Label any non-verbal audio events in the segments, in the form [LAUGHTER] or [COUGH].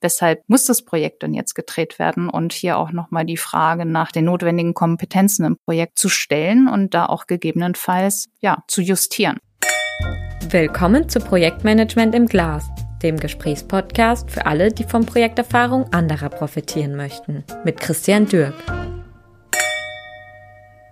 weshalb muss das Projekt denn jetzt gedreht werden und hier auch nochmal die Frage nach den notwendigen Kompetenzen im Projekt zu stellen und da auch gegebenenfalls, ja, zu justieren. Willkommen zu Projektmanagement im Glas, dem Gesprächspodcast für alle, die von Projekterfahrung anderer profitieren möchten, mit Christian Dürk.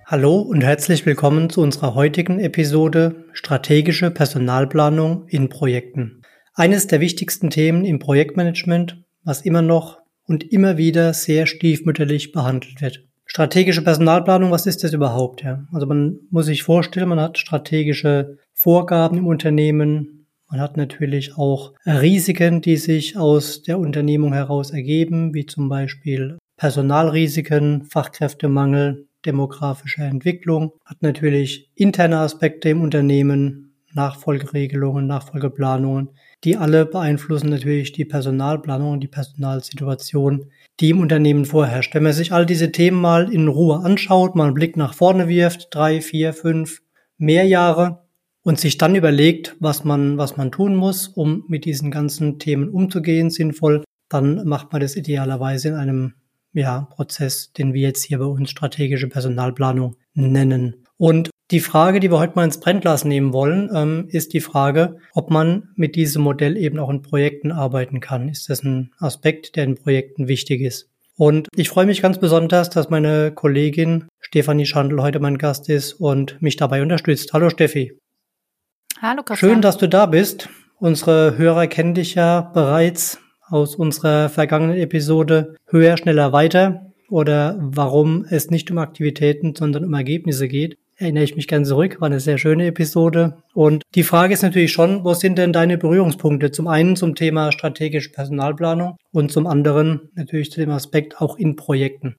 Hallo und herzlich willkommen zu unserer heutigen Episode Strategische Personalplanung in Projekten. Eines der wichtigsten Themen im Projektmanagement, was immer noch und immer wieder sehr stiefmütterlich behandelt wird. Strategische Personalplanung, was ist das überhaupt? Ja? Also man muss sich vorstellen, man hat strategische Vorgaben im Unternehmen, man hat natürlich auch Risiken, die sich aus der Unternehmung heraus ergeben, wie zum Beispiel Personalrisiken, Fachkräftemangel, demografische Entwicklung, hat natürlich interne Aspekte im Unternehmen, Nachfolgeregelungen, Nachfolgeplanungen, die alle beeinflussen natürlich die Personalplanung die Personalsituation, die im Unternehmen vorherrscht. Wenn man sich all diese Themen mal in Ruhe anschaut, mal einen Blick nach vorne wirft, drei, vier, fünf, mehr Jahre und sich dann überlegt, was man, was man tun muss, um mit diesen ganzen Themen umzugehen, sinnvoll, dann macht man das idealerweise in einem ja, Prozess, den wir jetzt hier bei uns strategische Personalplanung nennen. Und die Frage, die wir heute mal ins Brennglas nehmen wollen, ähm, ist die Frage, ob man mit diesem Modell eben auch in Projekten arbeiten kann. Ist das ein Aspekt, der in Projekten wichtig ist? Und ich freue mich ganz besonders, dass meine Kollegin Stefanie Schandl heute mein Gast ist und mich dabei unterstützt. Hallo Steffi. Hallo Christian. Schön, dass du da bist. Unsere Hörer kennen dich ja bereits aus unserer vergangenen Episode Höher, schneller, weiter oder warum es nicht um Aktivitäten, sondern um Ergebnisse geht. Erinnere ich mich ganz zurück, war eine sehr schöne Episode. Und die Frage ist natürlich schon, wo sind denn deine Berührungspunkte? Zum einen zum Thema strategische Personalplanung und zum anderen natürlich zu dem Aspekt auch in Projekten.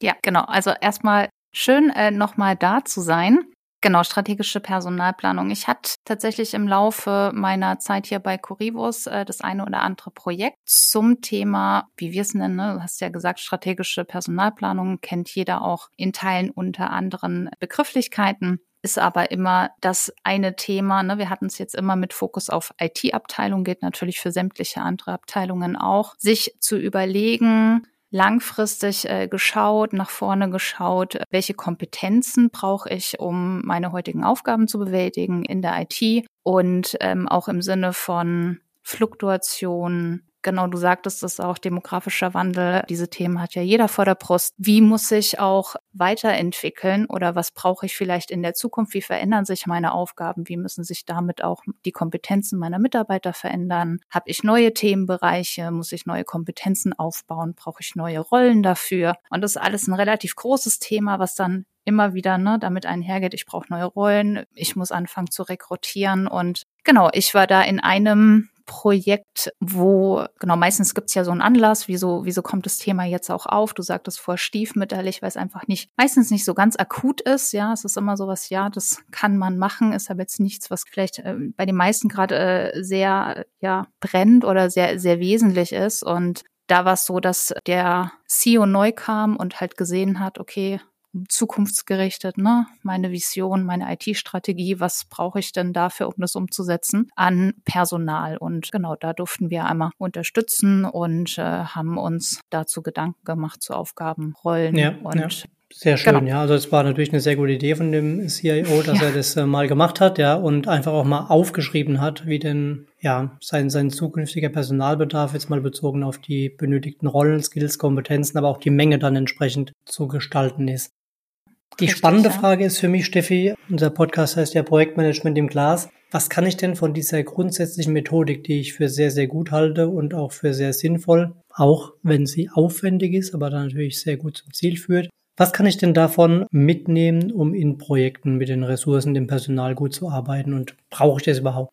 Ja, genau. Also erstmal schön, äh, nochmal da zu sein. Genau, strategische Personalplanung. Ich hatte tatsächlich im Laufe meiner Zeit hier bei Corivus äh, das eine oder andere Projekt zum Thema, wie wir es nennen, ne? du hast ja gesagt, strategische Personalplanung kennt jeder auch in Teilen unter anderen Begrifflichkeiten ist aber immer das eine Thema. Ne? Wir hatten es jetzt immer mit Fokus auf IT-Abteilung, geht natürlich für sämtliche andere Abteilungen auch, sich zu überlegen, langfristig äh, geschaut, nach vorne geschaut, welche Kompetenzen brauche ich, um meine heutigen Aufgaben zu bewältigen in der IT und ähm, auch im Sinne von Fluktuation, genau, du sagtest es auch, demografischer Wandel, diese Themen hat ja jeder vor der Brust. Wie muss ich auch weiterentwickeln oder was brauche ich vielleicht in der Zukunft? Wie verändern sich meine Aufgaben? Wie müssen sich damit auch die Kompetenzen meiner Mitarbeiter verändern? Habe ich neue Themenbereiche? Muss ich neue Kompetenzen aufbauen? Brauche ich neue Rollen dafür? Und das ist alles ein relativ großes Thema, was dann immer wieder ne, damit einhergeht, ich brauche neue Rollen, ich muss anfangen zu rekrutieren. Und genau, ich war da in einem Projekt, wo, genau, meistens gibt's ja so einen Anlass, wieso, wieso kommt das Thema jetzt auch auf? Du sagtest vor stiefmütterlich, weil es einfach nicht, meistens nicht so ganz akut ist. Ja, es ist immer so was, ja, das kann man machen, ist aber jetzt nichts, was vielleicht äh, bei den meisten gerade äh, sehr, ja, brennt oder sehr, sehr wesentlich ist. Und da war es so, dass der CEO neu kam und halt gesehen hat, okay, zukunftsgerichtet, ne? Meine Vision, meine IT-Strategie, was brauche ich denn dafür, um das umzusetzen, an Personal. Und genau, da durften wir einmal unterstützen und äh, haben uns dazu Gedanken gemacht zu Aufgabenrollen ja, und ja. Sehr schön, genau. ja. Also es war natürlich eine sehr gute Idee von dem CIO, dass ja. er das äh, mal gemacht hat, ja, und einfach auch mal aufgeschrieben hat, wie denn ja sein sein zukünftiger Personalbedarf jetzt mal bezogen auf die benötigten Rollen, Skills, Kompetenzen, aber auch die Menge dann entsprechend zu gestalten ist. Die Richtig, spannende ja. Frage ist für mich, Steffi, unser Podcast heißt ja Projektmanagement im Glas. Was kann ich denn von dieser grundsätzlichen Methodik, die ich für sehr, sehr gut halte und auch für sehr sinnvoll, auch wenn sie aufwendig ist, aber dann natürlich sehr gut zum Ziel führt, was kann ich denn davon mitnehmen, um in Projekten mit den Ressourcen, dem Personal gut zu arbeiten und brauche ich das überhaupt?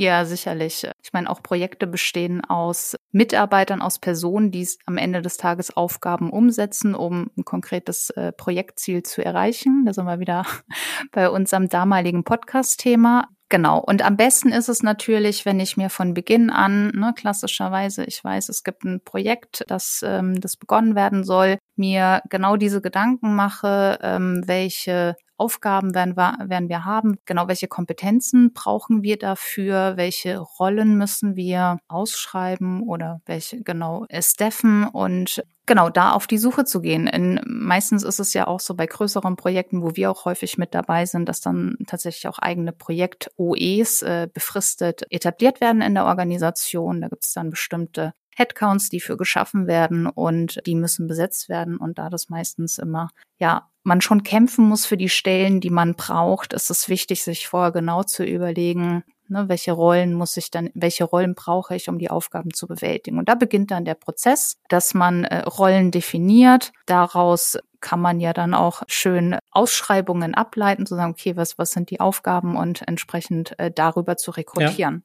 Ja, sicherlich. Ich meine, auch Projekte bestehen aus Mitarbeitern, aus Personen, die am Ende des Tages Aufgaben umsetzen, um ein konkretes äh, Projektziel zu erreichen. Da sind wir wieder [LAUGHS] bei unserem damaligen Podcast-Thema. Genau. Und am besten ist es natürlich, wenn ich mir von Beginn an, ne, klassischerweise, ich weiß, es gibt ein Projekt, das, ähm, das begonnen werden soll, mir genau diese Gedanken mache, ähm, welche Aufgaben werden wir, werden wir haben, genau welche Kompetenzen brauchen wir dafür, welche Rollen müssen wir ausschreiben oder welche genau staffen und genau da auf die Suche zu gehen. In, meistens ist es ja auch so bei größeren Projekten, wo wir auch häufig mit dabei sind, dass dann tatsächlich auch eigene Projekt-OEs äh, befristet etabliert werden in der Organisation. Da gibt es dann bestimmte Headcounts, die für geschaffen werden und die müssen besetzt werden. Und da das meistens immer, ja, man schon kämpfen muss für die Stellen, die man braucht, ist es wichtig, sich vorher genau zu überlegen, ne, welche Rollen muss ich dann, welche Rollen brauche ich, um die Aufgaben zu bewältigen. Und da beginnt dann der Prozess, dass man äh, Rollen definiert. Daraus kann man ja dann auch schön Ausschreibungen ableiten, zu sagen, okay, was, was sind die Aufgaben und entsprechend äh, darüber zu rekrutieren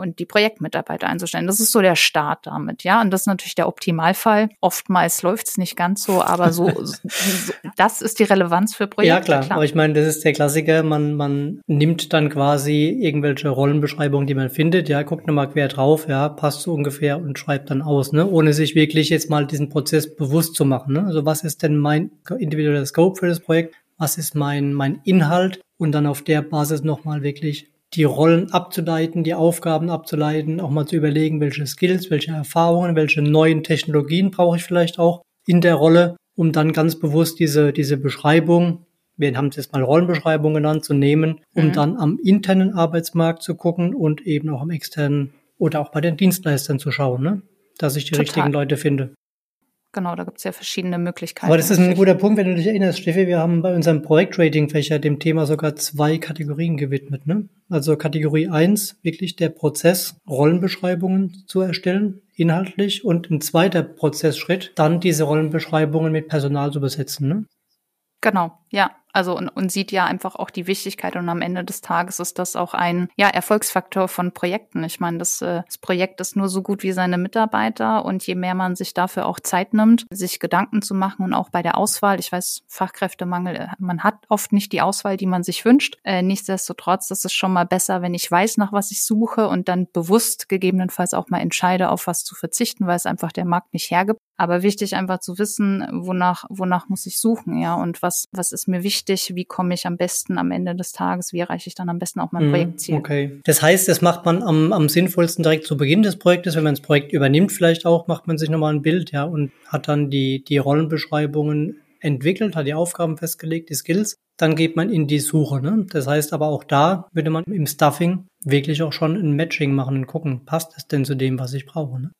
und die Projektmitarbeiter einzustellen. Das ist so der Start damit, ja. Und das ist natürlich der Optimalfall. Oftmals läuft es nicht ganz so, aber [LAUGHS] so, so, das ist die Relevanz für Projekte. Ja, klar. klar. Aber ich meine, das ist der Klassiker. Man, man nimmt dann quasi irgendwelche Rollenbeschreibungen, die man findet. Ja, guckt nochmal quer drauf. Ja, passt so ungefähr und schreibt dann aus, ne? Ohne sich wirklich jetzt mal diesen Prozess bewusst zu machen, ne? Also was ist denn mein individueller Scope für das Projekt? Was ist mein, mein Inhalt? Und dann auf der Basis nochmal wirklich die Rollen abzuleiten, die Aufgaben abzuleiten, auch mal zu überlegen, welche Skills, welche Erfahrungen, welche neuen Technologien brauche ich vielleicht auch in der Rolle, um dann ganz bewusst diese, diese Beschreibung, wir haben es jetzt mal Rollenbeschreibung genannt, zu nehmen, um mhm. dann am internen Arbeitsmarkt zu gucken und eben auch am externen oder auch bei den Dienstleistern zu schauen, ne? dass ich die Total. richtigen Leute finde. Genau, da gibt es ja verschiedene Möglichkeiten. Aber das ist ein guter Punkt, wenn du dich erinnerst, Steffi. Wir haben bei unserem Projekt-Rating-Fächer dem Thema sogar zwei Kategorien gewidmet. Ne? Also Kategorie eins wirklich der Prozess, Rollenbeschreibungen zu erstellen, inhaltlich. Und ein zweiter Prozessschritt, dann diese Rollenbeschreibungen mit Personal zu besetzen. Ne? Genau, ja. Also und, und sieht ja einfach auch die Wichtigkeit und am Ende des Tages ist das auch ein ja Erfolgsfaktor von Projekten. Ich meine, das, äh, das Projekt ist nur so gut wie seine Mitarbeiter und je mehr man sich dafür auch Zeit nimmt, sich Gedanken zu machen und auch bei der Auswahl, ich weiß, Fachkräftemangel, äh, man hat oft nicht die Auswahl, die man sich wünscht. Äh, nichtsdestotrotz ist schon mal besser, wenn ich weiß, nach was ich suche und dann bewusst gegebenenfalls auch mal entscheide, auf was zu verzichten, weil es einfach der Markt nicht hergibt. Aber wichtig einfach zu wissen, wonach, wonach muss ich suchen, ja, und was, was ist mir wichtig, wie komme ich am besten am Ende des Tages, wie erreiche ich dann am besten auch mein mhm, Projektziel. Okay. Das heißt, das macht man am, am sinnvollsten direkt zu Beginn des Projektes, wenn man das Projekt übernimmt, vielleicht auch, macht man sich nochmal ein Bild, ja, und hat dann die, die Rollenbeschreibungen entwickelt, hat die Aufgaben festgelegt, die Skills, dann geht man in die Suche. Ne? Das heißt aber auch da würde man im Stuffing wirklich auch schon ein Matching machen und gucken, passt es denn zu dem, was ich brauche. Ne?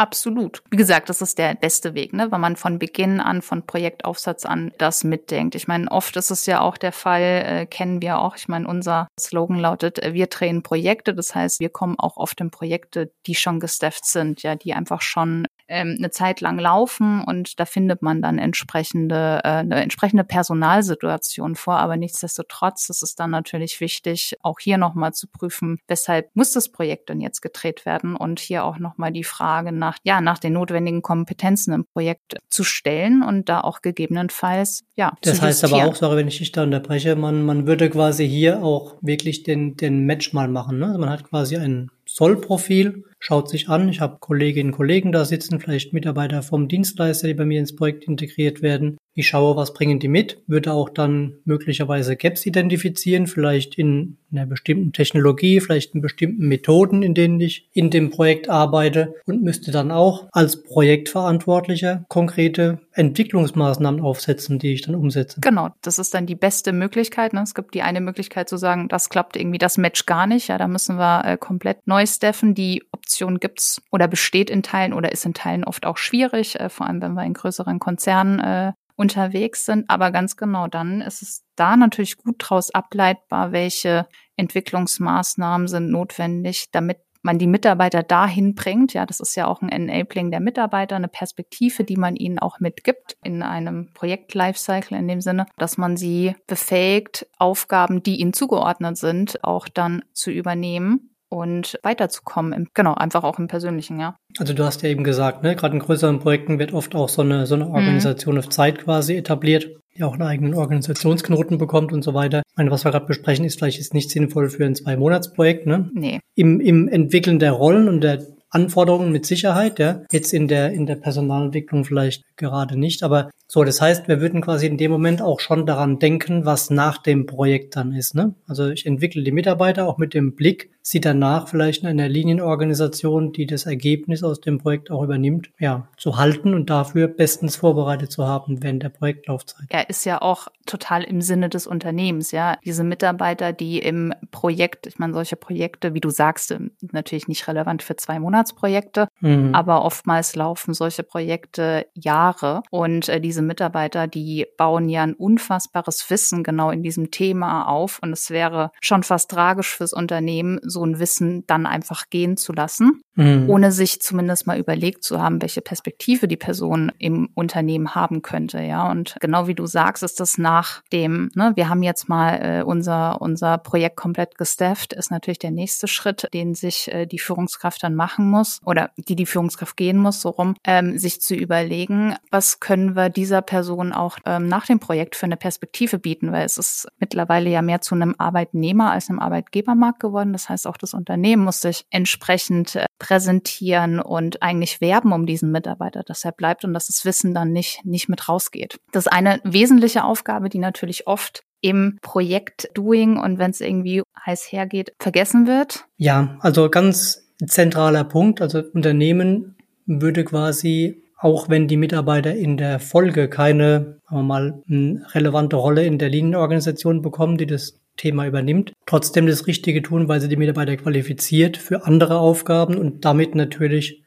Absolut. Wie gesagt, das ist der beste Weg, ne? wenn man von Beginn an, von Projektaufsatz an das mitdenkt. Ich meine, oft ist es ja auch der Fall, äh, kennen wir auch, ich meine, unser Slogan lautet, äh, wir drehen Projekte. Das heißt, wir kommen auch oft in Projekte, die schon gestafft sind, ja, die einfach schon ähm, eine Zeit lang laufen und da findet man dann entsprechende, äh, eine entsprechende Personalsituation vor. Aber nichtsdestotrotz ist es dann natürlich wichtig, auch hier nochmal zu prüfen, weshalb muss das Projekt denn jetzt gedreht werden und hier auch nochmal die Frage nach, ja, nach den notwendigen Kompetenzen im Projekt zu stellen und da auch gegebenenfalls, ja, Das heißt aber auch, sorry, wenn ich dich da unterbreche, man, man würde quasi hier auch wirklich den, den Match mal machen. Ne? Also man hat quasi ein Sollprofil schaut sich an. Ich habe Kolleginnen und Kollegen da sitzen, vielleicht Mitarbeiter vom Dienstleister, die bei mir ins Projekt integriert werden. Ich schaue, was bringen die mit, würde auch dann möglicherweise Gaps identifizieren, vielleicht in einer bestimmten Technologie, vielleicht in bestimmten Methoden, in denen ich in dem Projekt arbeite und müsste dann auch als Projektverantwortlicher konkrete Entwicklungsmaßnahmen aufsetzen, die ich dann umsetze. Genau, das ist dann die beste Möglichkeit. Ne? Es gibt die eine Möglichkeit zu sagen, das klappt irgendwie, das Match gar nicht. Ja, da müssen wir äh, komplett neu steffen. Die Option gibt's oder besteht in Teilen oder ist in Teilen oft auch schwierig, äh, vor allem wenn wir in größeren Konzernen äh, unterwegs sind. Aber ganz genau, dann ist es da natürlich gut draus ableitbar, welche Entwicklungsmaßnahmen sind notwendig, damit man die Mitarbeiter dahin bringt. Ja, das ist ja auch ein Enabling der Mitarbeiter, eine Perspektive, die man ihnen auch mitgibt in einem Projekt-Lifecycle in dem Sinne, dass man sie befähigt, Aufgaben, die ihnen zugeordnet sind, auch dann zu übernehmen und weiterzukommen. Im, genau, einfach auch im Persönlichen, ja. Also du hast ja eben gesagt, ne, gerade in größeren Projekten wird oft auch so eine, so eine mhm. Organisation mhm. auf Zeit quasi etabliert, die auch einen eigenen Organisationsknoten bekommt und so weiter. Ich meine, was wir gerade besprechen, ist vielleicht jetzt nicht sinnvoll für ein Zwei-Monats-Projekt, ne? Nee. Im, Im Entwickeln der Rollen und der Anforderungen mit Sicherheit, ja. Jetzt in der, in der Personalentwicklung vielleicht gerade nicht, aber so, das heißt, wir würden quasi in dem Moment auch schon daran denken, was nach dem Projekt dann ist, ne? Also ich entwickle die Mitarbeiter auch mit dem Blick, sie danach vielleicht in einer Linienorganisation, die das Ergebnis aus dem Projekt auch übernimmt, ja, zu halten und dafür bestens vorbereitet zu haben während der Projektlaufzeit. Er ist ja auch total im Sinne des Unternehmens, ja. Diese Mitarbeiter, die im Projekt, ich meine, solche Projekte, wie du sagst, natürlich nicht relevant für zwei Monatsprojekte, mhm. aber oftmals laufen solche Projekte Jahre und äh, diese Mitarbeiter, die bauen ja ein unfassbares Wissen genau in diesem Thema auf und es wäre schon fast tragisch fürs Unternehmen, so ein Wissen dann einfach gehen zu lassen, mhm. ohne sich zumindest mal überlegt zu haben, welche Perspektive die Person im Unternehmen haben könnte, ja. Und genau wie du sagst, ist das nach dem, ne, wir haben jetzt mal äh, unser, unser Projekt komplett gestafft, ist natürlich der nächste Schritt, den sich äh, die Führungskraft dann machen muss oder die die Führungskraft gehen muss, so rum, ähm, sich zu überlegen, was können wir dieser Person auch ähm, nach dem Projekt für eine Perspektive bieten, weil es ist mittlerweile ja mehr zu einem Arbeitnehmer als einem Arbeitgebermarkt geworden. Das heißt, auch das Unternehmen muss sich entsprechend äh, präsentieren und eigentlich werben um diesen Mitarbeiter, dass er bleibt und dass das Wissen dann nicht, nicht mit rausgeht. Das ist eine wesentliche Aufgabe, die natürlich oft im Projekt Doing und wenn es irgendwie heiß hergeht, vergessen wird? Ja, also ganz zentraler Punkt. Also Unternehmen würde quasi, auch wenn die Mitarbeiter in der Folge keine, sagen wir mal, relevante Rolle in der Linienorganisation bekommen, die das Thema übernimmt, trotzdem das Richtige tun, weil sie die Mitarbeiter qualifiziert für andere Aufgaben und damit natürlich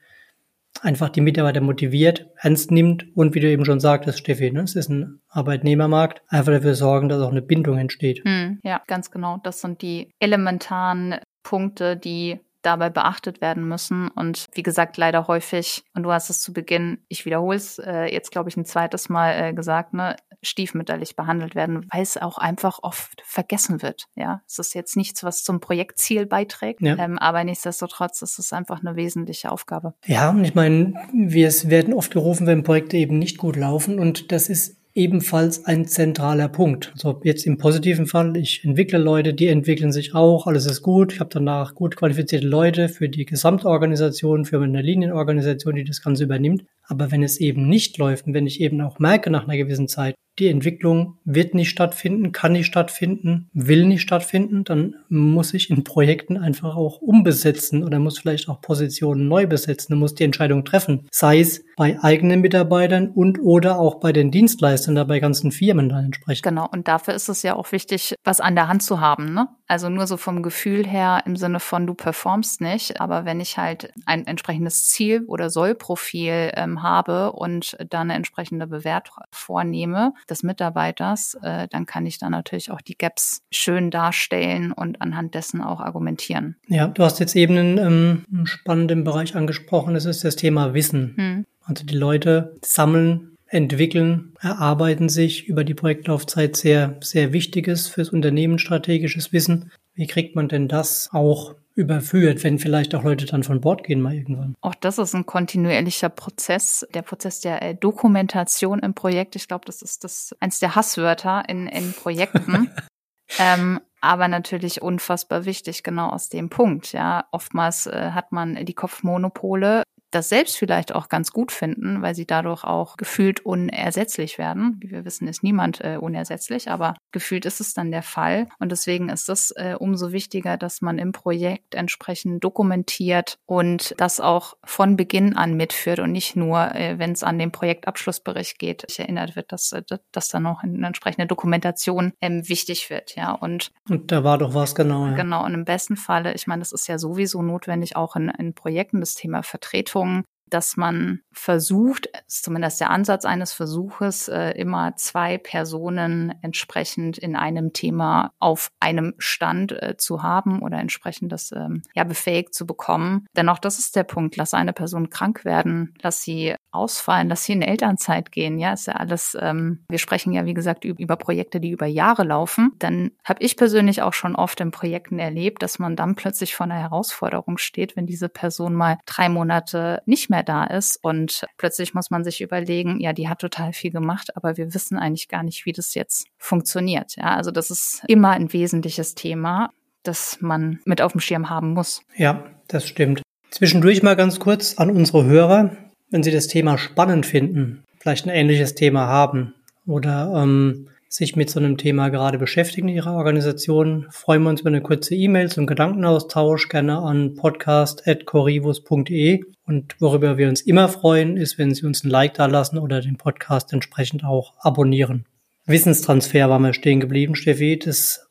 einfach die Mitarbeiter motiviert, ernst nimmt und wie du eben schon sagtest, Steffi, ne, es ist ein Arbeitnehmermarkt, einfach dafür sorgen, dass auch eine Bindung entsteht. Hm, ja, ganz genau. Das sind die elementaren Punkte, die dabei beachtet werden müssen. Und wie gesagt, leider häufig, und du hast es zu Beginn, ich wiederhole es äh, jetzt, glaube ich, ein zweites Mal äh, gesagt, ne, stiefmütterlich behandelt werden, weil es auch einfach oft vergessen wird. Ja, es ist jetzt nichts, was zum Projektziel beiträgt, ja. ähm, aber nichtsdestotrotz ist es einfach eine wesentliche Aufgabe. Ja, und ich meine, wir werden oft gerufen, wenn Projekte eben nicht gut laufen und das ist ebenfalls ein zentraler Punkt. Also jetzt im positiven Fall, ich entwickle Leute, die entwickeln sich auch, alles ist gut. Ich habe danach gut qualifizierte Leute für die Gesamtorganisation, für meine Linienorganisation, die das Ganze übernimmt. Aber wenn es eben nicht läuft und wenn ich eben auch merke nach einer gewissen Zeit, die Entwicklung wird nicht stattfinden, kann nicht stattfinden, will nicht stattfinden, dann muss ich in Projekten einfach auch umbesetzen oder muss vielleicht auch Positionen neu besetzen und muss die Entscheidung treffen. Sei es bei eigenen Mitarbeitern und oder auch bei den Dienstleistern, da bei ganzen Firmen dann entsprechend. Genau. Und dafür ist es ja auch wichtig, was an der Hand zu haben, ne? Also nur so vom Gefühl her im Sinne von du performst nicht, aber wenn ich halt ein entsprechendes Ziel oder Sollprofil ähm, habe und dann eine entsprechende Bewertung vornehme, des Mitarbeiters, äh, dann kann ich da natürlich auch die Gaps schön darstellen und anhand dessen auch argumentieren. Ja, du hast jetzt eben einen ähm, spannenden Bereich angesprochen, das ist das Thema Wissen. Hm. Also die Leute sammeln, entwickeln, erarbeiten sich über die Projektlaufzeit sehr, sehr wichtiges fürs Unternehmen strategisches Wissen. Wie kriegt man denn das auch überführt, wenn vielleicht auch Leute dann von Bord gehen mal irgendwann. Auch das ist ein kontinuierlicher Prozess, der Prozess der äh, Dokumentation im Projekt. Ich glaube, das ist das eins der Hasswörter in, in Projekten. [LAUGHS] ähm, aber natürlich unfassbar wichtig, genau aus dem Punkt. Ja, oftmals äh, hat man die Kopfmonopole das selbst vielleicht auch ganz gut finden, weil sie dadurch auch gefühlt unersetzlich werden. Wie wir wissen, ist niemand äh, unersetzlich, aber gefühlt ist es dann der Fall. Und deswegen ist es äh, umso wichtiger, dass man im Projekt entsprechend dokumentiert und das auch von Beginn an mitführt und nicht nur, äh, wenn es an den Projektabschlussbericht geht, erinnert wird, dass, äh, dass dann noch eine entsprechende Dokumentation ähm, wichtig wird. Ja, und, und da war doch was genau. Ja. Genau. Und im besten Falle, ich meine, das ist ja sowieso notwendig auch in, in Projekten, das Thema Vertretung Erkrankungen dass man versucht, ist zumindest der Ansatz eines Versuches, äh, immer zwei Personen entsprechend in einem Thema auf einem Stand äh, zu haben oder entsprechend das ähm, ja befähigt zu bekommen. Denn auch das ist der Punkt. Lass eine Person krank werden, lass sie ausfallen, lass sie in Elternzeit gehen. Ja, ist ja alles. Ähm, wir sprechen ja wie gesagt über Projekte, die über Jahre laufen. Dann habe ich persönlich auch schon oft in Projekten erlebt, dass man dann plötzlich vor einer Herausforderung steht, wenn diese Person mal drei Monate nicht mehr da ist und plötzlich muss man sich überlegen, ja, die hat total viel gemacht, aber wir wissen eigentlich gar nicht, wie das jetzt funktioniert. Ja, also das ist immer ein wesentliches Thema, das man mit auf dem Schirm haben muss. Ja, das stimmt. Zwischendurch mal ganz kurz an unsere Hörer, wenn Sie das Thema spannend finden, vielleicht ein ähnliches Thema haben oder ähm, sich mit so einem Thema gerade beschäftigen in Ihrer Organisation, freuen wir uns über eine kurze E-Mail zum Gedankenaustausch, gerne an podcast.corivus.de. Und worüber wir uns immer freuen, ist, wenn Sie uns ein Like da lassen oder den Podcast entsprechend auch abonnieren. Wissenstransfer war mal stehen geblieben, Steffi. Das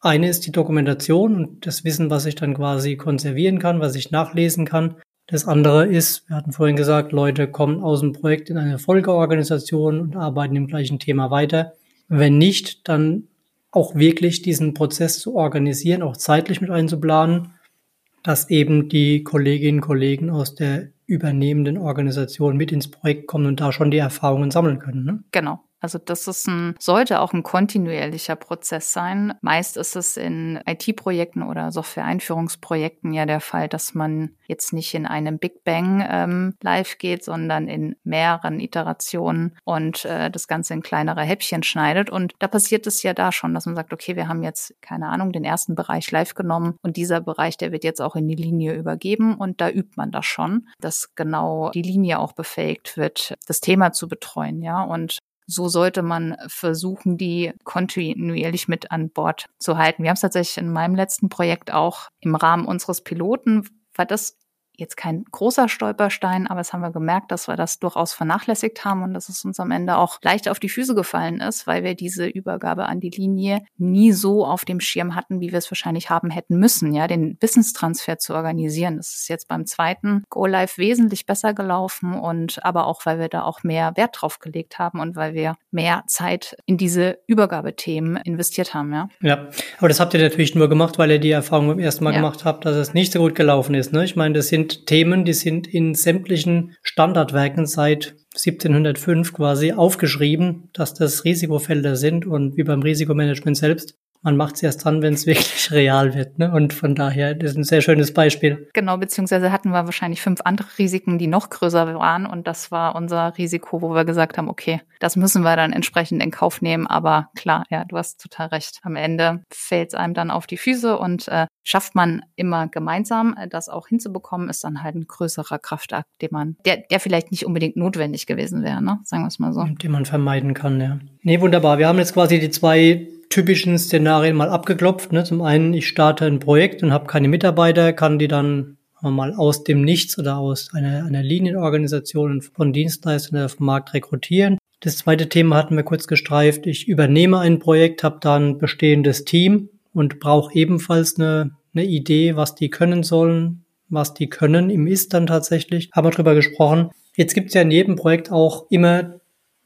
eine ist die Dokumentation und das Wissen, was ich dann quasi konservieren kann, was ich nachlesen kann. Das andere ist, wir hatten vorhin gesagt, Leute kommen aus dem Projekt in eine Folgeorganisation und arbeiten im gleichen Thema weiter. Wenn nicht, dann auch wirklich diesen Prozess zu organisieren, auch zeitlich mit einzuplanen, dass eben die Kolleginnen und Kollegen aus der übernehmenden Organisation mit ins Projekt kommen und da schon die Erfahrungen sammeln können. Ne? Genau. Also das ist ein, sollte auch ein kontinuierlicher Prozess sein. Meist ist es in IT-Projekten oder Software-Einführungsprojekten ja der Fall, dass man jetzt nicht in einem Big Bang ähm, live geht, sondern in mehreren Iterationen und äh, das Ganze in kleinere Häppchen schneidet. Und da passiert es ja da schon, dass man sagt, okay, wir haben jetzt, keine Ahnung, den ersten Bereich live genommen und dieser Bereich, der wird jetzt auch in die Linie übergeben und da übt man das schon, dass genau die Linie auch befähigt wird, das Thema zu betreuen, ja. Und so sollte man versuchen, die kontinuierlich mit an Bord zu halten. Wir haben es tatsächlich in meinem letzten Projekt auch im Rahmen unseres Piloten, war das jetzt kein großer Stolperstein, aber es haben wir gemerkt, dass wir das durchaus vernachlässigt haben und dass es uns am Ende auch leicht auf die Füße gefallen ist, weil wir diese Übergabe an die Linie nie so auf dem Schirm hatten, wie wir es wahrscheinlich haben hätten müssen, ja, den Wissenstransfer zu organisieren. Das ist jetzt beim zweiten Go Live wesentlich besser gelaufen und aber auch, weil wir da auch mehr Wert drauf gelegt haben und weil wir mehr Zeit in diese Übergabethemen investiert haben, ja. Ja, aber das habt ihr natürlich nur gemacht, weil ihr die Erfahrung beim ersten Mal ja. gemacht habt, dass es nicht so gut gelaufen ist, ne? Ich meine, das sind Themen, die sind in sämtlichen Standardwerken seit 1705 quasi aufgeschrieben, dass das Risikofelder sind und wie beim Risikomanagement selbst man macht es erst dann, wenn es [LAUGHS] wirklich real wird. Ne? Und von daher, das ist ein sehr schönes Beispiel. Genau, beziehungsweise hatten wir wahrscheinlich fünf andere Risiken, die noch größer waren. Und das war unser Risiko, wo wir gesagt haben, okay, das müssen wir dann entsprechend in Kauf nehmen. Aber klar, ja, du hast total recht. Am Ende fällt es einem dann auf die Füße und äh, schafft man immer gemeinsam, äh, das auch hinzubekommen, ist dann halt ein größerer Kraftakt, den man, der, der vielleicht nicht unbedingt notwendig gewesen wäre, ne? Sagen wir es mal so. Den man vermeiden kann, ja. Nee, wunderbar. Wir haben jetzt quasi die zwei typischen Szenarien mal abgeklopft. Ne? Zum einen, ich starte ein Projekt und habe keine Mitarbeiter, kann die dann mal aus dem Nichts oder aus einer, einer Linienorganisation von Dienstleistern auf dem Markt rekrutieren. Das zweite Thema hatten wir kurz gestreift. Ich übernehme ein Projekt, habe dann ein bestehendes Team und brauche ebenfalls eine, eine Idee, was die können sollen, was die können im Ist dann tatsächlich. Haben wir drüber gesprochen. Jetzt gibt es ja in jedem Projekt auch immer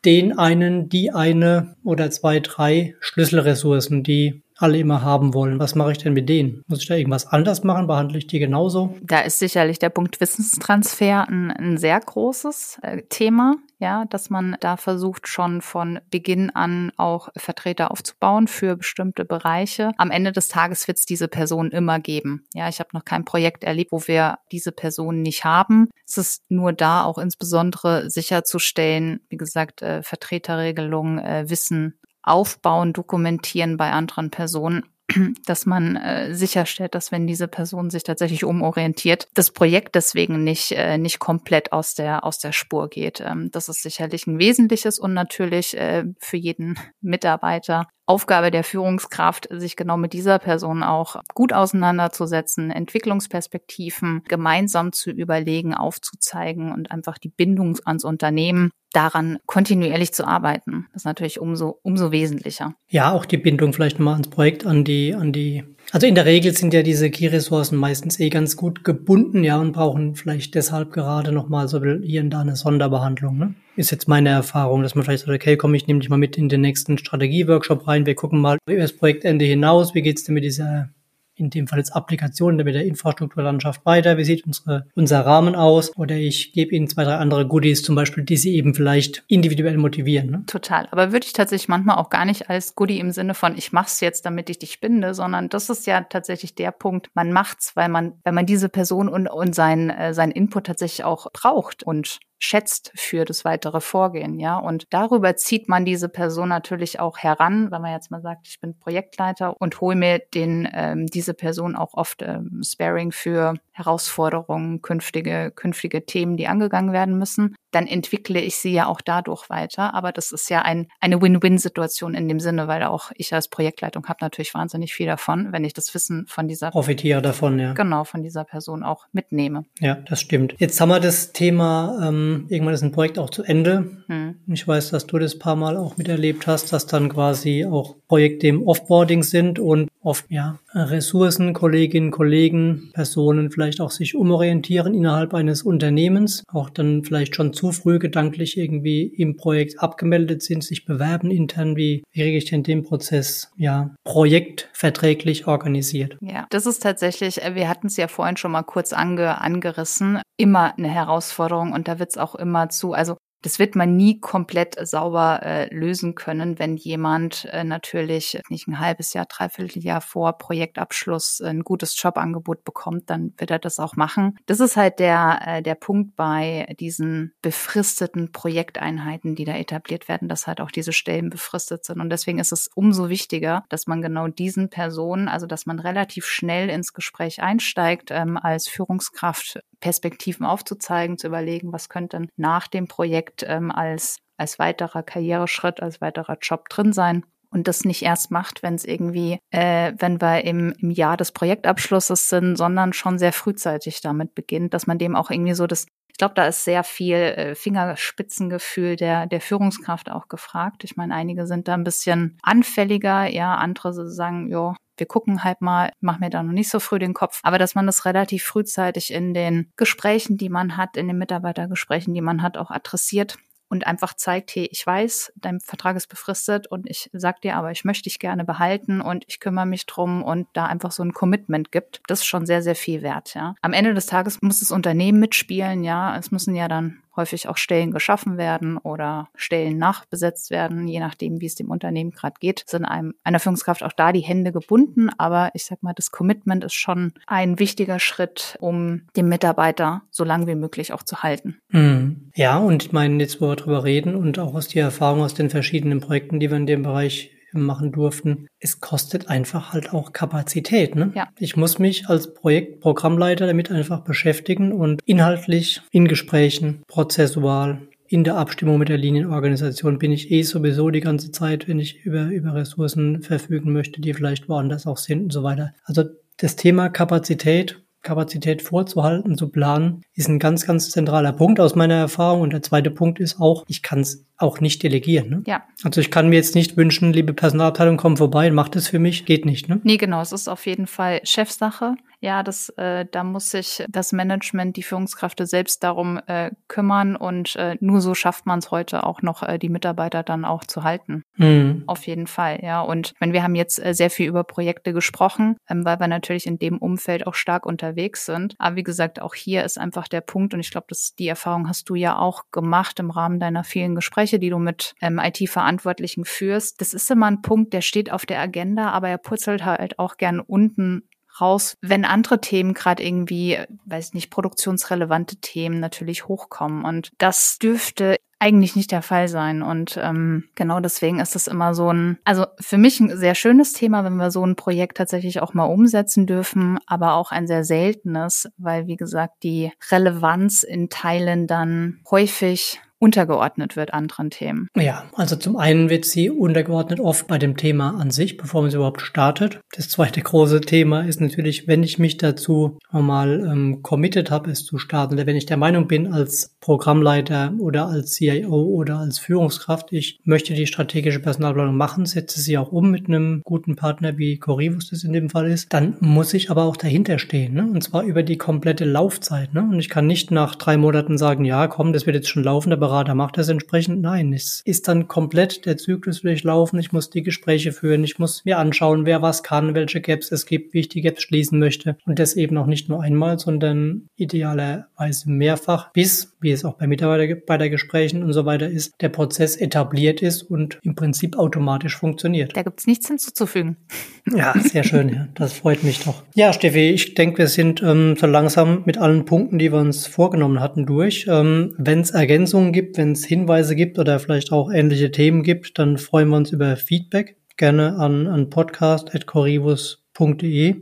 den einen, die eine oder zwei, drei Schlüsselressourcen, die alle immer haben wollen. Was mache ich denn mit denen? Muss ich da irgendwas anders machen? Behandle ich die genauso? Da ist sicherlich der Punkt Wissenstransfer ein, ein sehr großes äh, Thema, ja, dass man da versucht, schon von Beginn an auch Vertreter aufzubauen für bestimmte Bereiche. Am Ende des Tages wird es diese Person immer geben. Ja, ich habe noch kein Projekt erlebt, wo wir diese Person nicht haben. Es ist nur da auch insbesondere sicherzustellen, wie gesagt, äh, Vertreterregelung, äh, Wissen aufbauen, dokumentieren bei anderen Personen [CLEARS THROAT] dass man äh, sicherstellt, dass wenn diese Person sich tatsächlich umorientiert, das Projekt deswegen nicht äh, nicht komplett aus der aus der Spur geht. Ähm, das ist sicherlich ein wesentliches und natürlich äh, für jeden Mitarbeiter Aufgabe der Führungskraft, sich genau mit dieser Person auch gut auseinanderzusetzen, Entwicklungsperspektiven gemeinsam zu überlegen, aufzuzeigen und einfach die Bindung ans Unternehmen daran kontinuierlich zu arbeiten. Das ist natürlich umso, umso wesentlicher. Ja, auch die Bindung vielleicht mal ans Projekt, an die, an die also in der Regel sind ja diese Key-Ressourcen meistens eh ganz gut gebunden, ja, und brauchen vielleicht deshalb gerade nochmal so hier und da eine Sonderbehandlung. Ne? Ist jetzt meine Erfahrung, dass man vielleicht sagt, okay, komm, ich nehme dich mal mit in den nächsten Strategie-Workshop rein, wir gucken mal über das Projektende hinaus, wie geht's denn mit dieser in dem Fall jetzt Applikationen mit der Infrastrukturlandschaft weiter, wie sieht unsere, unser Rahmen aus oder ich gebe Ihnen zwei, drei andere Goodies zum Beispiel, die Sie eben vielleicht individuell motivieren. Ne? Total, aber würde ich tatsächlich manchmal auch gar nicht als Goodie im Sinne von ich mach's jetzt, damit ich dich binde, sondern das ist ja tatsächlich der Punkt, man macht's, weil man, weil man diese Person und, und sein, äh, sein Input tatsächlich auch braucht und schätzt für das weitere Vorgehen, ja. Und darüber zieht man diese Person natürlich auch heran, wenn man jetzt mal sagt, ich bin Projektleiter und hole mir den ähm, diese Person auch oft ähm, Sparing für Herausforderungen, künftige künftige Themen, die angegangen werden müssen. Dann entwickle ich sie ja auch dadurch weiter. Aber das ist ja ein, eine Win-Win-Situation in dem Sinne, weil auch ich als Projektleitung habe natürlich wahnsinnig viel davon, wenn ich das Wissen von dieser profitiere davon, ja. Genau, von dieser Person auch mitnehme. Ja, das stimmt. Jetzt haben wir das Thema, ähm, irgendwann ist ein Projekt auch zu Ende. Hm. Ich weiß, dass du das paar Mal auch miterlebt hast, dass dann quasi auch Projekte im Offboarding sind und oft ja Ressourcen, Kolleginnen, Kollegen, Personen vielleicht auch sich umorientieren innerhalb eines Unternehmens, auch dann vielleicht schon zu früh gedanklich irgendwie im Projekt abgemeldet sind, sich bewerben intern. Wie, kriege ich denn den Prozess ja projektverträglich organisiert? Ja, das ist tatsächlich, äh, wir hatten es ja vorhin schon mal kurz ange, angerissen, immer eine Herausforderung und da wird es auch immer zu, also das wird man nie komplett sauber äh, lösen können, wenn jemand äh, natürlich nicht ein halbes Jahr, dreiviertel Jahr vor Projektabschluss ein gutes Jobangebot bekommt, dann wird er das auch machen. Das ist halt der, äh, der Punkt bei diesen befristeten Projekteinheiten, die da etabliert werden, dass halt auch diese Stellen befristet sind. Und deswegen ist es umso wichtiger, dass man genau diesen Personen, also dass man relativ schnell ins Gespräch einsteigt, ähm, als Führungskraft Perspektiven aufzuzeigen, zu überlegen, was könnte nach dem Projekt ähm, als, als weiterer Karriereschritt, als weiterer Job drin sein und das nicht erst macht, wenn es irgendwie, äh, wenn wir im, im Jahr des Projektabschlusses sind, sondern schon sehr frühzeitig damit beginnt, dass man dem auch irgendwie so das ich glaube, da ist sehr viel äh, Fingerspitzengefühl der, der Führungskraft auch gefragt. Ich meine, einige sind da ein bisschen anfälliger, ja, andere sagen, ja, wir gucken halt mal, mach mir da noch nicht so früh den Kopf, aber dass man das relativ frühzeitig in den Gesprächen, die man hat, in den Mitarbeitergesprächen, die man hat, auch adressiert und einfach zeigt, hey, ich weiß, dein Vertrag ist befristet und ich sag dir aber, ich möchte dich gerne behalten und ich kümmere mich drum und da einfach so ein Commitment gibt, das ist schon sehr, sehr viel wert, ja. Am Ende des Tages muss das Unternehmen mitspielen, ja. Es müssen ja dann häufig auch Stellen geschaffen werden oder Stellen nachbesetzt werden, je nachdem, wie es dem Unternehmen gerade geht, sind einem einer Führungskraft auch da die Hände gebunden. Aber ich sag mal, das Commitment ist schon ein wichtiger Schritt, um den Mitarbeiter so lange wie möglich auch zu halten. Mhm. Ja, und ich meine, jetzt wo wir drüber reden und auch aus der Erfahrung aus den verschiedenen Projekten, die wir in dem Bereich machen durften. Es kostet einfach halt auch Kapazität. Ne? Ja. Ich muss mich als Projektprogrammleiter damit einfach beschäftigen und inhaltlich in Gesprächen, prozessual, in der Abstimmung mit der Linienorganisation bin ich eh sowieso die ganze Zeit, wenn ich über, über Ressourcen verfügen möchte, die vielleicht woanders auch sind und so weiter. Also das Thema Kapazität Kapazität vorzuhalten, zu planen, ist ein ganz, ganz zentraler Punkt aus meiner Erfahrung. Und der zweite Punkt ist auch, ich kann es auch nicht delegieren. Ne? Ja. Also ich kann mir jetzt nicht wünschen, liebe Personalabteilung, komm vorbei, macht es für mich, geht nicht. Ne? Nee, genau, es ist auf jeden Fall Chefsache. Ja, das, äh, da muss sich das Management, die Führungskräfte selbst darum äh, kümmern und äh, nur so schafft man es heute auch noch, äh, die Mitarbeiter dann auch zu halten. Mhm. Auf jeden Fall, ja. Und meine, wir haben jetzt äh, sehr viel über Projekte gesprochen, ähm, weil wir natürlich in dem Umfeld auch stark unterwegs sind. Aber wie gesagt, auch hier ist einfach der Punkt und ich glaube, dass die Erfahrung hast du ja auch gemacht im Rahmen deiner vielen Gespräche, die du mit ähm, IT-Verantwortlichen führst. Das ist immer ein Punkt, der steht auf der Agenda, aber er purzelt halt auch gern unten raus, wenn andere Themen gerade irgendwie, weiß ich nicht, produktionsrelevante Themen natürlich hochkommen. Und das dürfte eigentlich nicht der Fall sein. Und ähm, genau deswegen ist es immer so ein, also für mich ein sehr schönes Thema, wenn wir so ein Projekt tatsächlich auch mal umsetzen dürfen, aber auch ein sehr seltenes, weil wie gesagt die Relevanz in Teilen dann häufig untergeordnet wird anderen Themen. Ja, also zum einen wird sie untergeordnet oft bei dem Thema an sich, bevor man sie überhaupt startet. Das zweite große Thema ist natürlich, wenn ich mich dazu mal ähm, committed habe, es zu starten, oder wenn ich der Meinung bin, als Programmleiter oder als CIO oder als Führungskraft, ich möchte die strategische Personalplanung machen, setze sie auch um mit einem guten Partner wie Corivus das in dem Fall ist, dann muss ich aber auch dahinter stehen, ne? und zwar über die komplette Laufzeit. Ne? Und ich kann nicht nach drei Monaten sagen, ja, komm, das wird jetzt schon laufen, aber Berater macht das entsprechend. Nein, es ist dann komplett der Zyklus durchlaufen. Ich muss die Gespräche führen, ich muss mir anschauen, wer was kann, welche Gaps es gibt, wie ich die Gaps schließen möchte. Und das eben auch nicht nur einmal, sondern idealerweise mehrfach, bis, wie es auch bei Mitarbeitergesprächen und so weiter ist, der Prozess etabliert ist und im Prinzip automatisch funktioniert. Da gibt's nichts hinzuzufügen. [LAUGHS] Ja, sehr schön. Ja. Das freut mich doch. Ja, Steffi, ich denke, wir sind ähm, so langsam mit allen Punkten, die wir uns vorgenommen hatten, durch. Ähm, wenn es Ergänzungen gibt, wenn es Hinweise gibt oder vielleicht auch ähnliche Themen gibt, dann freuen wir uns über Feedback. Gerne an, an podcast.corivus.de.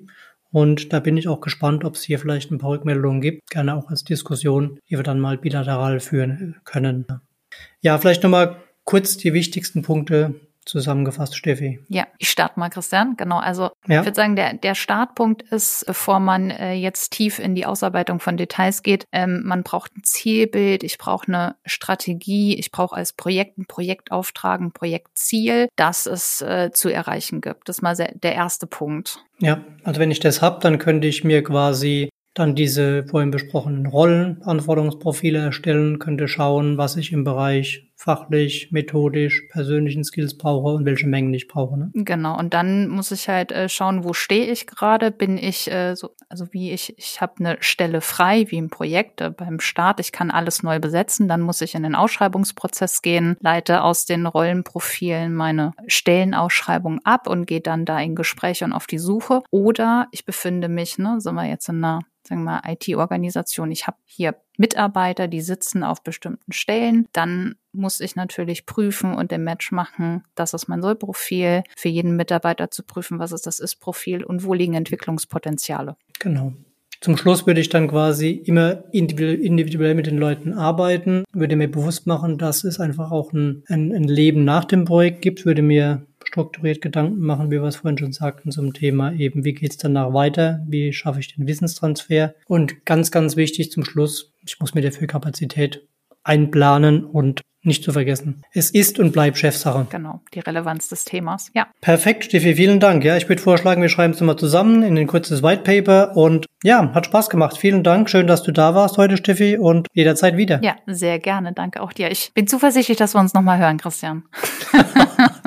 Und da bin ich auch gespannt, ob es hier vielleicht ein paar Rückmeldungen gibt. Gerne auch als Diskussion, die wir dann mal bilateral führen können. Ja, vielleicht nochmal kurz die wichtigsten Punkte zusammengefasst, Steffi. Ja, ich starte mal, Christian. Genau, also ja. ich würde sagen, der, der Startpunkt ist, bevor man äh, jetzt tief in die Ausarbeitung von Details geht, ähm, man braucht ein Zielbild, ich brauche eine Strategie, ich brauche als Projekt ein Projektauftrag, ein Projektziel, das es äh, zu erreichen gibt. Das ist mal sehr, der erste Punkt. Ja, also wenn ich das habe, dann könnte ich mir quasi dann diese vorhin besprochenen Rollen, Anforderungsprofile erstellen, könnte schauen, was ich im Bereich fachlich, methodisch, persönlichen Skills brauche und welche Mengen ich brauche. Ne? Genau, und dann muss ich halt äh, schauen, wo stehe ich gerade? Bin ich äh, so, also wie ich, ich habe eine Stelle frei, wie im Projekt äh, beim Start, ich kann alles neu besetzen, dann muss ich in den Ausschreibungsprozess gehen, leite aus den Rollenprofilen meine Stellenausschreibung ab und gehe dann da in Gespräche und auf die Suche. Oder ich befinde mich, ne, sind wir jetzt in einer sagen wir mal, IT-Organisation. Ich habe hier Mitarbeiter, die sitzen auf bestimmten Stellen. Dann muss ich natürlich prüfen und den Match machen. Das ist mein Soll-Profil. Für jeden Mitarbeiter zu prüfen, was ist das Ist-Profil und wo liegen Entwicklungspotenziale. Genau. Zum Schluss würde ich dann quasi immer individuell mit den Leuten arbeiten, würde mir bewusst machen, dass es einfach auch ein, ein, ein Leben nach dem Projekt gibt, würde mir strukturiert Gedanken machen, wie wir es vorhin schon sagten, zum Thema eben, wie geht es danach weiter, wie schaffe ich den Wissenstransfer und ganz, ganz wichtig zum Schluss, ich muss mir dafür Kapazität einplanen und nicht zu vergessen. Es ist und bleibt Chefsache. Genau, die Relevanz des Themas. Ja. Perfekt, Steffi, vielen Dank. Ja, ich würde vorschlagen, wir schreiben es mal zusammen in ein kurzes White Paper und ja, hat Spaß gemacht. Vielen Dank. Schön, dass du da warst heute, Steffi, und jederzeit wieder. Ja, sehr gerne. Danke auch dir. Ich bin zuversichtlich, dass wir uns nochmal hören, Christian. [LAUGHS]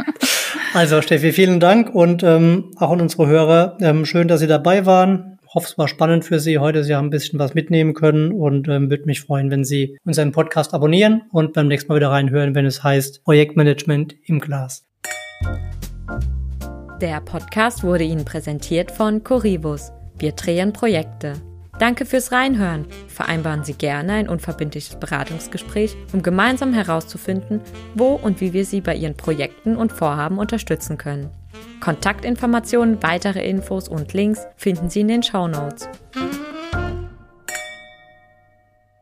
Also Steffi, vielen Dank und ähm, auch an unsere Hörer. Ähm, schön, dass Sie dabei waren. Ich hoffe, es war spannend für Sie heute. Sie haben ein bisschen was mitnehmen können und ähm, würde mich freuen, wenn Sie unseren Podcast abonnieren und beim nächsten Mal wieder reinhören, wenn es heißt Projektmanagement im Glas. Der Podcast wurde Ihnen präsentiert von Corivus. Wir drehen Projekte. Danke fürs Reinhören. Vereinbaren Sie gerne ein unverbindliches Beratungsgespräch, um gemeinsam herauszufinden, wo und wie wir Sie bei Ihren Projekten und Vorhaben unterstützen können. Kontaktinformationen, weitere Infos und Links finden Sie in den Show Notes.